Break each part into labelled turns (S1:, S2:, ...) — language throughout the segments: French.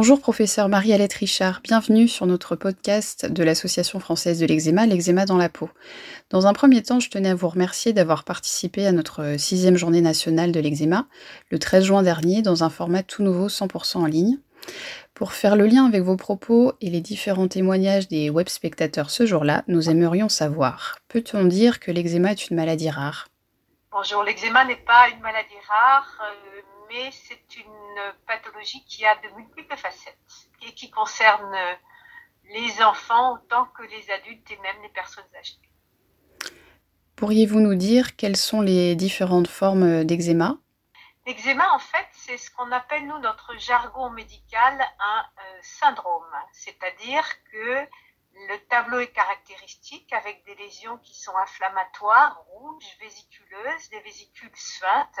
S1: Bonjour professeur Marie-Alette Richard, bienvenue sur notre podcast de l'Association française de l'eczéma, l'eczéma dans la peau. Dans un premier temps, je tenais à vous remercier d'avoir participé à notre sixième journée nationale de l'eczéma, le 13 juin dernier, dans un format tout nouveau 100% en ligne. Pour faire le lien avec vos propos et les différents témoignages des web spectateurs ce jour-là, nous aimerions savoir, peut-on dire que l'eczéma est une maladie rare?
S2: Bonjour, l'eczéma n'est pas une maladie rare. Euh, mais c'est une pathologie qui a de multiples facettes et qui concerne les enfants autant que les adultes et même les personnes âgées.
S1: Pourriez-vous nous dire quelles sont les différentes formes d'eczéma?
S2: L'eczéma, en fait, c'est ce qu'on appelle, nous, notre jargon médical, un euh, syndrome. C'est-à-dire que le tableau est caractéristique avec des lésions qui sont inflammatoires, rouges, vésiculeuses, des vésicules suintes,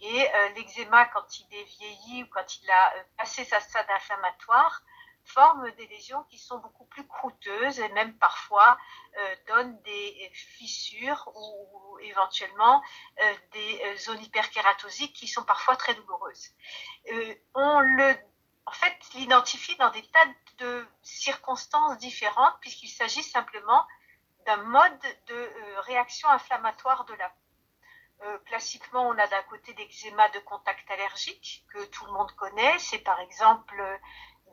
S2: et euh, l'eczéma, quand il est vieilli ou quand il a euh, passé sa stade inflammatoire, forme des lésions qui sont beaucoup plus croûteuses et même parfois euh, donnent des fissures ou, éventuellement des zones hyperkératosiques qui sont parfois très douloureuses. on le, en fait, l'identifie dans des tas de circonstances différentes puisqu'il s'agit simplement d'un mode de réaction inflammatoire de la peau. Euh, classiquement, on a d'un côté l'eczéma de contact allergique que tout le monde connaît. C'est par exemple euh,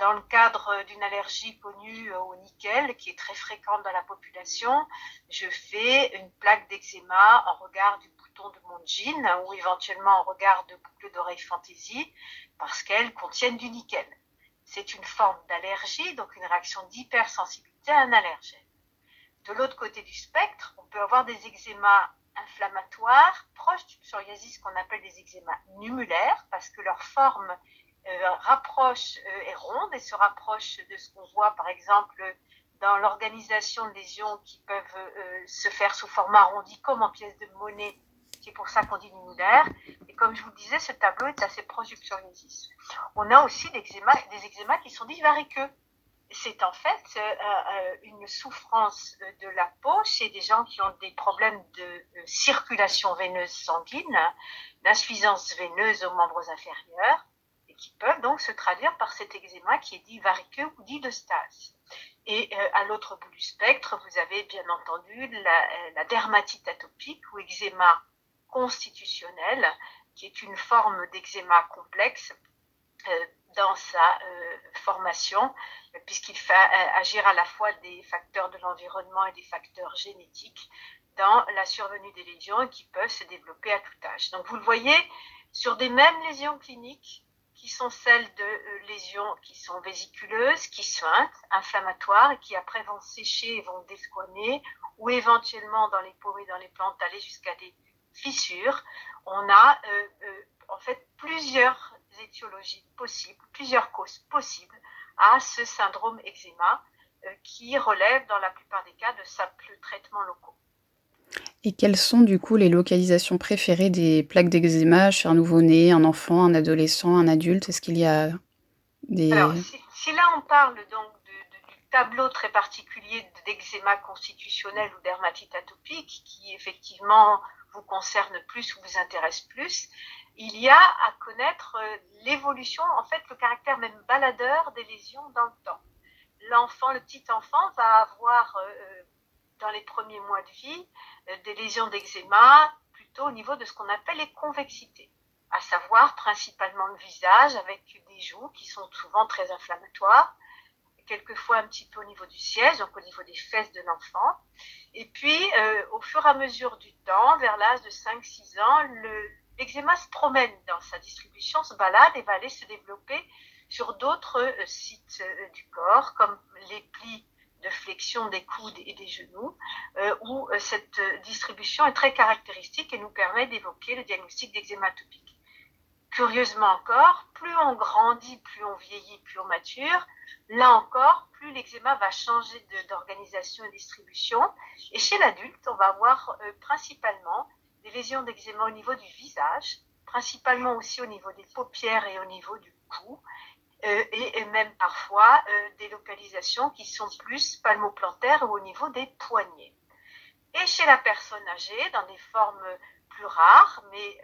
S2: dans le cadre d'une allergie connue euh, au nickel, qui est très fréquente dans la population, je fais une plaque d'eczéma en regard du bouton de mon jean ou éventuellement en regard de boucles d'oreilles fantaisie parce qu'elles contiennent du nickel. C'est une forme d'allergie, donc une réaction d'hypersensibilité à un allergène. De l'autre côté du spectre, on peut avoir des eczémas inflammatoires proches du psoriasis qu'on appelle des eczémas numulaires parce que leur forme rapproche euh, est ronde et se rapproche de ce qu'on voit par exemple dans l'organisation de lésions qui peuvent euh, se faire sous forme arrondi comme en pièces de monnaie. C'est pour ça qu'on dit numulaire. Et comme je vous le disais, ce tableau est assez proche du psoriasis. On a aussi des eczémas, des eczémas qui sont dits variqueux c'est en fait euh, euh, une souffrance de la peau chez des gens qui ont des problèmes de euh, circulation veineuse sanguine, d'insuffisance veineuse aux membres inférieurs, qui peuvent donc se traduire par cet eczéma qui est dit variqueux ou dit de stase. Et à l'autre bout du spectre, vous avez bien entendu la, dermatite atopique ou eczéma constitutionnel, qui est une forme d'eczéma complexe dans sa formation puisqu'il fait euh, agir à la fois des facteurs de l'environnement et des facteurs génétiques dans la survenue des lésions qui peuvent se développer à tout âge. Donc vous le voyez, sur des mêmes lésions cliniques, qui sont celles de euh, lésions qui sont vésiculeuses, qui suintent, inflammatoires, et qui après vont sécher et vont desquamer, ou éventuellement dans les peaux et dans les plantes aller jusqu'à des fissures. On a euh, en fait plusieurs étiologies possibles, plusieurs causes possibles à ce syndrome eczéma euh, qui relève dans la plupart des cas de simples traitements locaux.
S1: Et quelles sont du coup les localisations préférées des plaques d'eczéma chez un nouveau-né, un enfant, un adolescent, un adulte? Est-ce qu'il y a des...
S2: Alors, si, là on parle donc du tableau très particulier d'eczéma constitutionnel ou dermatite atopique, qui effectivement vous concerne plus ou vous intéresse plus, il y a à connaître euh, l'évolution, en fait, le caractère même baladeur des lésions dans le temps. L'enfant, le petit enfant, va avoir euh, euh, dans les premiers mois de vie des lésions d'eczéma plutôt au niveau de ce qu'on appelle les convexités, à savoir principalement le visage avec des joues qui sont souvent très inflammatoires, quelquefois un petit peu au niveau du siège, donc au niveau des fesses de l'enfant. Et puis, au fur et à mesure du temps, vers l'âge de 5-6 ans, le, L'eczéma se promène dans sa distribution, se balade et va aller se développer sur d'autres euh, sites euh, du corps, comme les plis de flexion des coudes et des genoux, euh, où cette distribution est très caractéristique et nous permet d'évoquer le diagnostic d'eczéma atopique. Curieusement encore, plus on grandit, plus on vieillit, plus on mature, là encore, plus l'eczéma va changer d'organisation et distribution. Et chez l'adulte, on va avoir principalement des lésions d'eczéma au niveau du visage, principalement aussi au niveau des paupières et au niveau du cou, euh, et, même parfois euh, des localisations qui sont plus palmoplantaires ou au niveau des poignets. et chez la personne âgée dans des formes plus rares, mais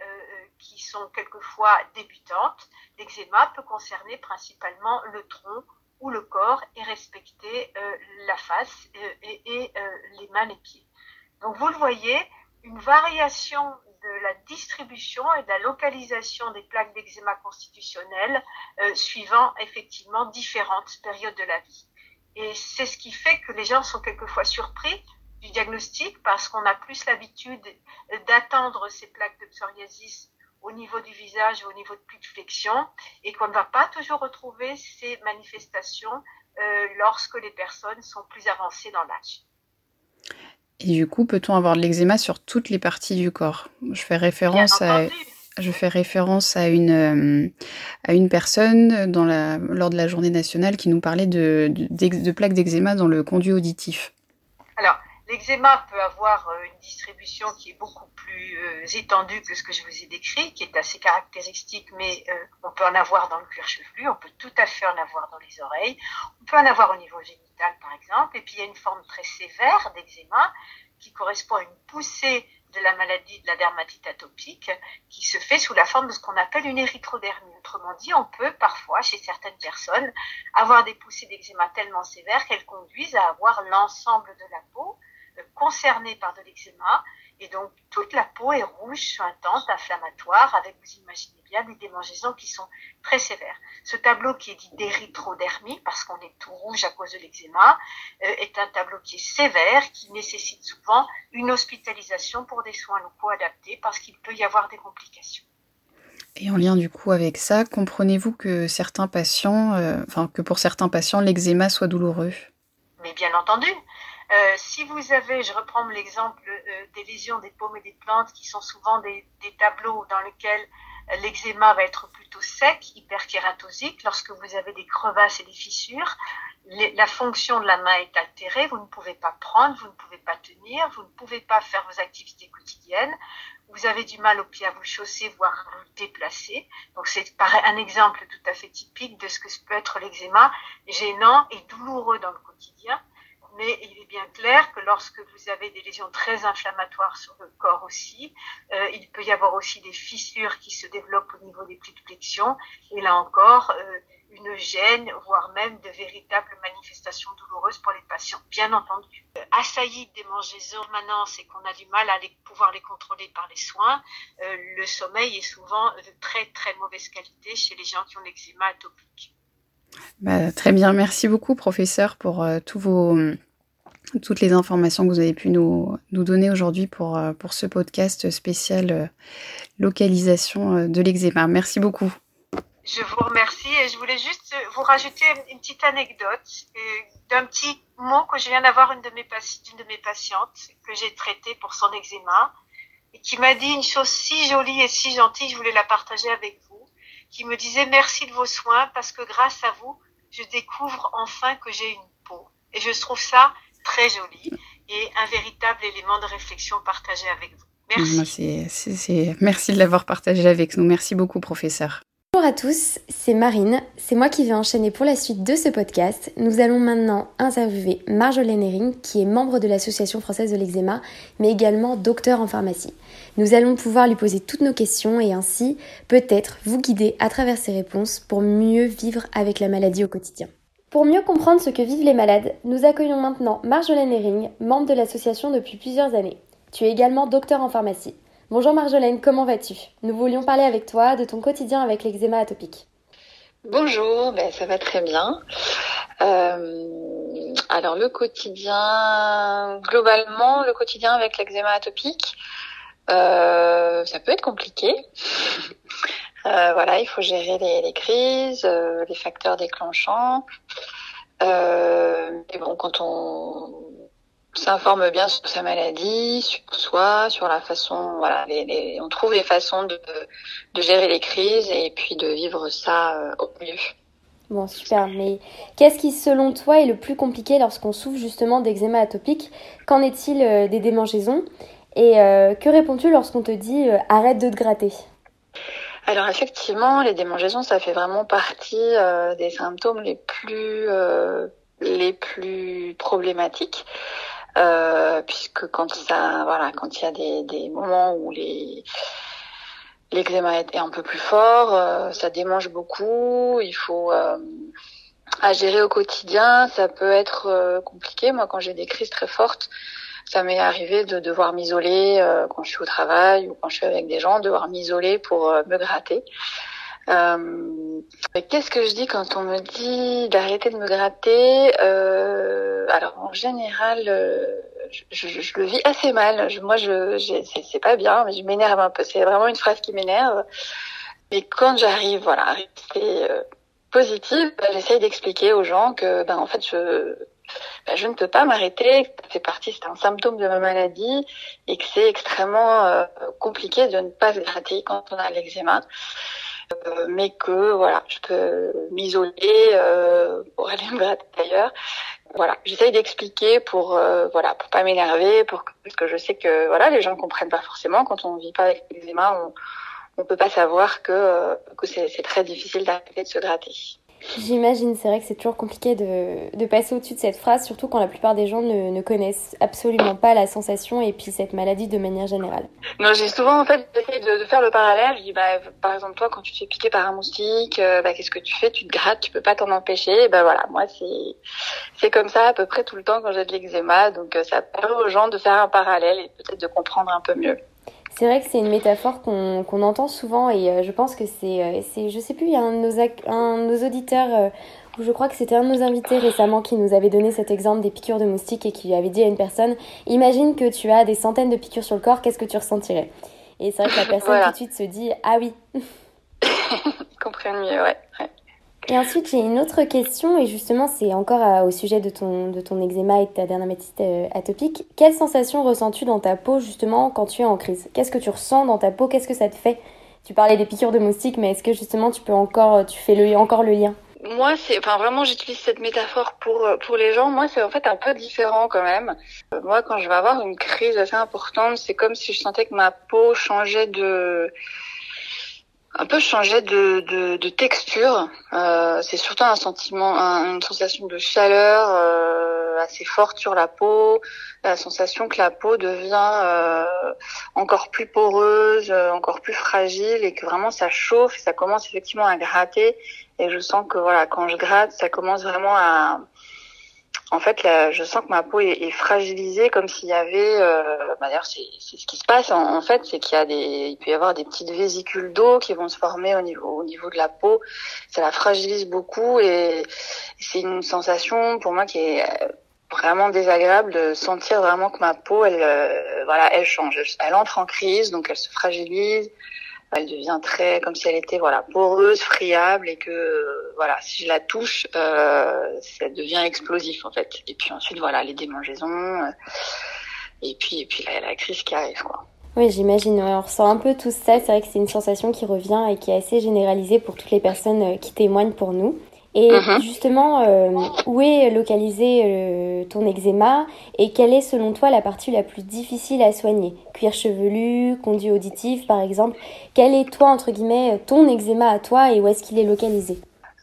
S2: qui sont quelquefois débutantes. L'eczéma peut concerner principalement le tronc ou le corps et respecter la face et, les mains, les pieds. Donc vous le voyez, une variation de la distribution et de la localisation des plaques d'eczéma constitutionnelles euh, suivant effectivement différentes périodes de la vie. Et c'est ce qui fait que les gens sont quelquefois surpris du diagnostic parce qu'on a plus l'habitude d'attendre ces plaques de psoriasis au niveau du visage, au niveau de plus de flexion, et qu'on ne va pas toujours retrouver ces manifestations euh, lorsque les personnes sont plus avancées dans l'âge.
S1: Et du coup, peut-on avoir de l'eczéma sur toutes les parties du corps? Je fais référence à je fais référence à une, euh, à une personne dans la, lors de la journée nationale qui nous parlait de, de plaques d'eczéma dans le conduit auditif.
S2: Alors, L'eczéma peut avoir euh, une distribution qui est beaucoup plus euh, étendue que ce que je vous ai décrit, qui est assez caractéristique, mais euh, on peut en avoir dans le cuir chevelu, on peut tout à fait en avoir dans les oreilles, on peut en avoir au niveau génital par exemple, et puis il y a une forme très sévère d'eczéma qui correspond à une poussée de la maladie de la dermatite atopique qui se fait sous la forme de ce qu'on appelle une érythrodermie. Autrement dit, on peut parfois, chez certaines personnes, avoir des poussées d'eczéma tellement sévères qu'elles conduisent à avoir l'ensemble de la peau concernés par de l'eczéma. Et donc, toute la peau est rouge, suintante, inflammatoire, avec, vous imaginez bien, des démangeaisons qui sont très sévères. Ce tableau qui est dit d'érythrodermie, parce qu'on est tout rouge à cause de l'eczéma, euh, est un tableau qui est sévère, qui nécessite souvent une hospitalisation pour des soins locaux adaptés, parce qu'il peut y avoir des complications.
S1: Et en lien du coup avec ça, comprenez-vous que certains patients, euh, enfin que pour certains patients, l'eczéma soit douloureux?
S2: Mais bien entendu, euh, si vous avez, je reprends l'exemple euh, des lésions des paumes et des plantes, qui sont souvent des, des tableaux dans lesquels l'eczéma va être plutôt sec, hyperkératosique, lorsque vous avez des crevasses et des fissures, la fonction de la main est altérée, vous ne pouvez pas prendre, vous ne pouvez pas tenir, vous ne pouvez pas faire vos activités quotidiennes, vous avez du mal au pied à vous chausser, voire à vous déplacer. Donc c'est un exemple tout à fait typique de ce que peut être l'eczéma, gênant et douloureux dans le quotidien mais il est bien clair que lorsque vous avez des lésions très inflammatoires sur le corps aussi, euh, il peut y avoir aussi des fissures qui se développent au niveau des plis de flexion, et là encore, euh, une gêne, voire même de véritables manifestations douloureuses pour les patients, bien entendu. Euh, assailli des mangeaisons permanentes et qu'on a du mal à pouvoir les contrôler par les soins, le sommeil est souvent de très très mauvaise qualité chez les gens qui ont l'eczéma atopique.
S1: Bah, très bien, merci beaucoup professeur pour tous vos toutes les informations que vous avez pu nous, nous donner aujourd'hui pour, euh, pour ce podcast spécial euh, localisation euh, de l'eczéma. Merci beaucoup.
S2: Je vous remercie et je voulais juste vous rajouter une petite anecdote d'un petit mot que je viens d'avoir d'une de, mes de mes patientes que j'ai traité pour son eczéma et qui m'a dit une chose si jolie et si gentille, je voulais la partager avec vous, qui me disait merci de vos soins parce que grâce à vous, je découvre enfin que j'ai une peau. Et je trouve ça très joli et un véritable élément de réflexion partagé avec vous. Merci.
S1: Merci de l'avoir partagé avec nous. Merci beaucoup, professeur.
S3: Bonjour à tous, c'est Marine. C'est moi qui vais enchaîner pour la suite de ce podcast. Nous allons maintenant interviewer Marjolaine Herring, qui est membre de l'Association française de l'eczéma, mais également docteur en pharmacie. Nous allons pouvoir lui poser toutes nos questions et ainsi peut-être vous guider à travers ses réponses pour mieux vivre avec la maladie au quotidien. Pour mieux comprendre ce que vivent les malades, nous accueillons maintenant Marjolaine Herring, membre de l'association depuis plusieurs années. Tu es également docteur en pharmacie. Bonjour Marjolaine, comment vas-tu? Nous voulions parler avec toi de ton quotidien avec l'eczéma atopique.
S4: Bonjour, ben, ça va très bien. Euh, alors le quotidien, globalement, le quotidien avec l'eczéma atopique, euh, ça peut être compliqué. Euh, voilà, il faut gérer les, crises, euh, les facteurs déclenchants. Euh, bon, quand on s'informe bien sur sa maladie, sur soi, sur la façon, voilà, les, on trouve des façons de, de, gérer les crises et puis de vivre ça au mieux.
S3: Bon, super. Mais qu'est-ce qui, selon toi, est le plus compliqué lorsqu'on souffre justement d'eczéma atopique? Qu'en est-il des démangeaisons? Et que réponds-tu lorsqu'on te dit arrête de te gratter?
S4: Alors effectivement, les démangeaisons, ça fait vraiment partie euh, des symptômes les plus euh, les plus problématiques. euh, puisque quand ça, voilà, quand il y a des, des moments où les l'eczéma est, un peu plus fort, euh, ça démange beaucoup, il faut euh, à gérer au quotidien, ça peut être euh, compliqué. Moi, quand j'ai des crises très fortes, ça m'est arrivé de devoir m'isoler quand je suis au travail ou quand je suis avec des gens, devoir m'isoler pour me gratter. Euh, Qu'est-ce que je dis quand on me dit d'arrêter de me gratter euh, Alors en général, euh, je, je, je, le vis assez mal. Je, moi, je, c'est pas bien, mais je m'énerve un peu. C'est vraiment une phrase qui m'énerve. Mais quand j'arrive, voilà, à rester euh, positive, j'essaye d'expliquer aux gens que, ben en fait, je bah, je ne peux pas m'arrêter, ça fait partie, c'est un symptôme de ma maladie et que c'est extrêmement euh, compliqué de ne pas se gratter quand on a l'eczéma. Euh, mais que voilà, je peux m'isoler euh, pour aller me gratter ailleurs. Voilà, j'essaye d'expliquer pour euh, voilà pour pas m'énerver, pour parce que je sais que voilà les gens ne comprennent pas forcément quand on vit pas avec l'eczéma, on on peut pas savoir que que c'est très difficile d'arrêter de se gratter.
S3: J'imagine, c'est vrai que c'est toujours compliqué de, de passer au-dessus de cette phrase, surtout quand la plupart des gens ne, ne, connaissent absolument pas la sensation et puis cette maladie de manière générale.
S4: Non, j'ai souvent en fait essayé de, de, faire le parallèle. Je dis, bah, par exemple, toi, quand tu te fais piquer par un moustique, euh, bah, qu'est-ce que tu fais? Tu te grattes, tu peux pas t'en empêcher. Et ben voilà, moi, c'est c'est comme ça à peu près tout le temps quand j'ai de l'eczéma. Donc, euh, ça permet aux gens de faire un parallèle et peut-être de comprendre un peu mieux.
S3: C'est vrai que c'est une métaphore qu'on qu'on entend souvent et euh, je pense que c'est, euh, c'est, je sais plus, il y a un de nos, un de nos auditeurs, euh, ou je crois que c'était un de nos invités récemment qui nous avait donné cet exemple des piqûres de moustiques et qui avait dit à une personne, imagine que tu as des centaines de piqûres sur le corps, qu'est-ce que tu ressentirais? Et c'est vrai que la personne voilà. tout de suite se dit, ah oui.
S4: Comprennent mieux, ouais. ouais.
S3: Et ensuite, j'ai une autre question, et justement, c'est encore à, au sujet de ton, de ton eczéma et de ta dermatite euh, atopique. Quelle sensation ressens-tu dans ta peau, justement, quand tu es en crise? Qu'est-ce que tu ressens dans ta peau? Qu'est-ce que ça te fait? Tu parlais des piqûres de moustiques, mais est-ce que, justement, tu peux encore, tu fais le, encore le lien?
S4: Moi, c'est, enfin vraiment, j'utilise cette métaphore pour pour les gens. Moi, c'est en fait un peu différent quand même. Moi, quand je vais avoir une crise assez importante, c'est comme si je sentais que ma peau changeait de un peu changé de, de, de texture. Euh, c'est surtout un sentiment, un, une sensation de chaleur euh, assez forte sur la peau, la sensation que la peau devient euh, encore plus poreuse, euh, encore plus fragile et que vraiment ça chauffe, ça commence effectivement à gratter. Et je sens que voilà, quand je gratte, ça commence vraiment à en fait, là, je sens que ma peau est, fragilisée, comme s'il y avait. Euh, bah D'ailleurs, c'est ce qui se passe. En, fait, c'est qu'il y a des, il peut y avoir des petites vésicules d'eau qui vont se former au niveau, au niveau de la peau. Ça la fragilise beaucoup et c'est une sensation pour moi qui est vraiment désagréable de sentir vraiment que ma peau, elle, euh, voilà, elle change. Elle entre en crise, donc elle se fragilise elle devient très comme si elle était voilà poreuse, friable et que voilà si je la touche, euh, ça devient explosif en fait. Et puis ensuite voilà les démangeaisons euh, et puis et puis la, la crise qui arrive quoi.
S3: Oui, j'imagine. On ressent un peu tout ça. C'est vrai que c'est une sensation qui revient et qui est assez généralisée pour toutes les personnes euh, qui témoignent pour nous. Et mmh. justement, euh, où est localisé euh, ton eczéma et quelle est selon toi la partie la plus difficile à soigner? Cuir chevelu, conduit auditif par exemple. Quel est toi, entre guillemets, ton eczéma à toi et où est-ce qu'il est localisé?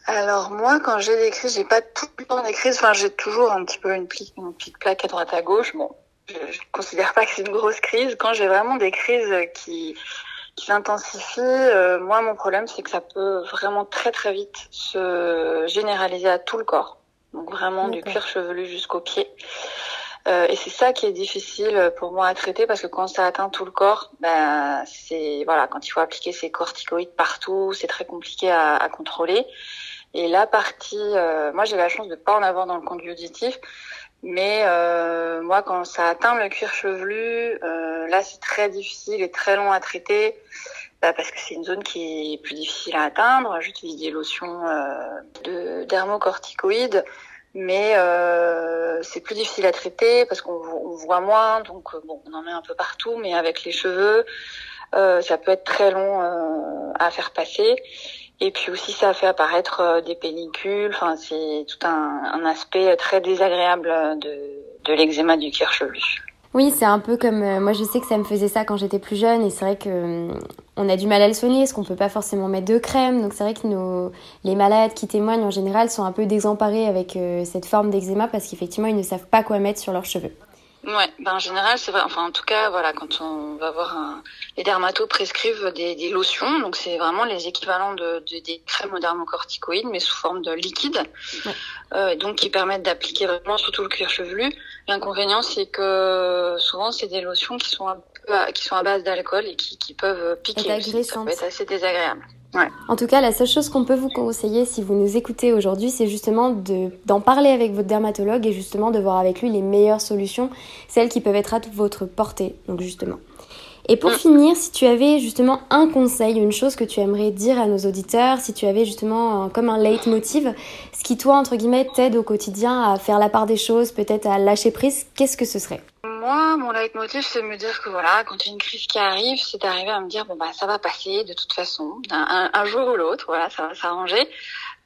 S4: Alors moi, quand j'ai des crises, j'ai pas tout le temps des crises. Enfin, j'ai toujours un petit peu une, pli une petite plaque à droite à gauche. Bon, je, je considère pas que c'est une grosse crise. Quand j'ai vraiment des crises qui qui s'intensifie. Euh, moi, mon problème, c'est que ça peut vraiment très très vite se généraliser à tout le corps. Donc vraiment du cuir chevelu jusqu'aux pieds. Euh, et c'est ça qui est difficile pour moi à traiter parce que quand ça atteint tout le corps, ben c'est voilà, quand il faut appliquer ces corticoïdes partout, c'est très compliqué à, à, contrôler. Et la partie, euh, moi j'ai la chance de pas en avoir dans le conduit auditif, mais euh, moi, quand ça atteint le cuir chevelu, euh, là, c'est très difficile et très long à traiter bah, parce que c'est une zone qui est plus difficile à atteindre. J'utilise des lotions euh, de dermocorticoïdes, mais euh, c'est plus difficile à traiter parce qu'on voit moins, donc euh, bon, on en met un peu partout, mais avec les cheveux, euh, ça peut être très long à faire passer. Et puis aussi, ça fait apparaître euh, des pellicules. Enfin, c'est tout un, aspect très désagréable de, de l'eczéma du cuir chevelu.
S3: Oui, c'est un peu comme euh, moi. Je sais que ça me faisait ça quand j'étais plus jeune, et c'est vrai que euh, on a du mal à le soigner, parce qu'on peut pas forcément mettre de crème. Donc c'est vrai que nos les malades qui témoignent en général sont un peu désemparés avec cette forme d'eczéma parce qu'effectivement ils ne savent pas quoi mettre sur leurs cheveux.
S4: Ouais, ben en général, c'est vrai. Enfin, en tout cas, voilà, quand on va voir un... les dermatos prescrivent des, des lotions, donc c'est vraiment les équivalents de, de, des crèmes dermocorticoïdes, mais sous forme de liquide, ouais. euh, donc qui permettent d'appliquer vraiment sur tout le cuir chevelu. L'inconvénient, c'est que souvent, c'est des lotions qui sont un peu, à, qui sont à base d'alcool et qui, qui peuvent piquer.
S3: Aussi.
S4: Ça peut être assez désagréable. Ouais.
S3: En tout cas, la seule chose qu'on peut vous conseiller si vous nous écoutez aujourd'hui, c'est justement de, d'en parler avec votre dermatologue et justement de voir avec lui les meilleures solutions, celles qui peuvent être à votre portée. Donc justement. Et pour mmh. finir, si tu avais justement un conseil, une chose que tu aimerais dire à nos auditeurs, si tu avais justement un, comme un leitmotiv, ce qui toi, entre guillemets, t'aide au quotidien à faire la part des choses, peut-être à lâcher prise, qu'est-ce que ce serait?
S4: Moi, mon leitmotiv, c'est de me dire que voilà, quand une crise qui arrive, c'est d'arriver à me dire bon bah ça va passer de toute façon, un, jour ou l'autre, voilà, ça va s'arranger.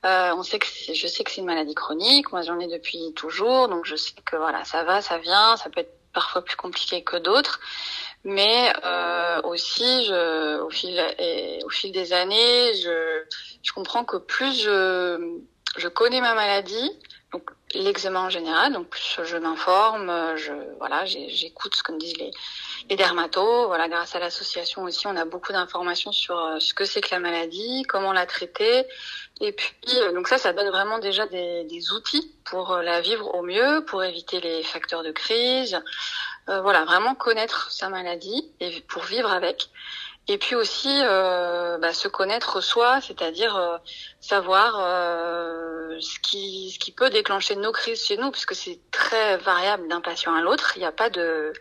S4: Euh, on sait que je sais que c'est une maladie chronique, moi j'en ai depuis toujours, donc je sais que voilà, ça va, ça vient, ça peut être parfois plus compliqué que d'autres, mais euh, aussi je, au fil au fil des années, je, je comprends que plus je, je connais ma maladie, donc l'eczéma en général, donc je m'informe, je voilà, j'écoute ce que me disent les les dermatos, voilà, grâce à l'association aussi, on a beaucoup d'informations sur ce que c'est que la maladie, comment la traiter, et puis donc ça, ça donne vraiment déjà des, des outils pour la vivre au mieux, pour éviter les facteurs de crise, euh, voilà, vraiment connaître sa maladie et pour vivre avec. Et puis aussi euh, bah, se connaître soi, c'est-à-dire euh, savoir euh, ce qui ce qui peut déclencher nos crises chez nous, puisque c'est très variable d'un patient à l'autre. Il n'y a pas de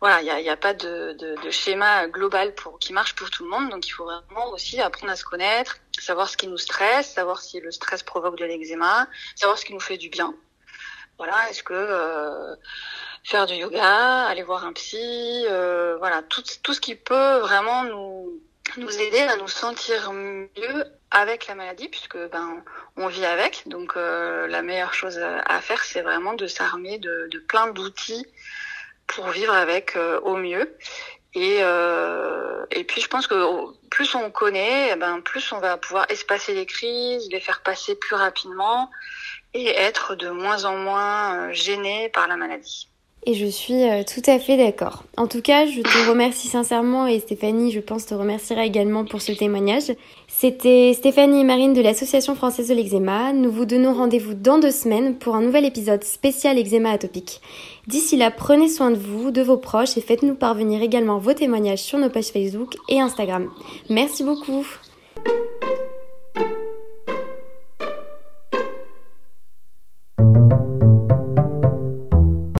S4: voilà, il y a, a, pas de, de, schéma global pour qui marche pour tout le monde. Donc il faut vraiment aussi apprendre à se connaître, savoir ce qui nous stresse, savoir si le stress provoque de l'eczéma, savoir ce qui nous fait du bien. Voilà, est-ce que euh, faire du yoga, aller voir un psy, euh, voilà, tout, tout ce qui peut vraiment nous, nous aider à nous sentir mieux avec la maladie, puisque ben on vit avec. Donc euh, la meilleure chose à faire, c'est vraiment de s'armer de, de, plein d'outils pour vivre avec euh, au mieux. Et, euh, et puis je pense que plus on connaît, eh ben plus on va pouvoir espacer les crises, les faire passer plus rapidement et être de moins en moins gêné par la maladie.
S3: Et je suis euh, tout à fait d'accord. En tout cas, je te remercie sincèrement et Stéphanie, je pense, te remerciera également pour ce témoignage. C'était Stéphanie et Marine de l'Association française de l'eczéma. Nous vous donnons rendez-vous dans deux semaines pour un nouvel épisode spécial eczéma atopique. D'ici là, prenez soin de vous, de vos proches et faites-nous parvenir également vos témoignages sur nos pages Facebook et Instagram. Merci beaucoup.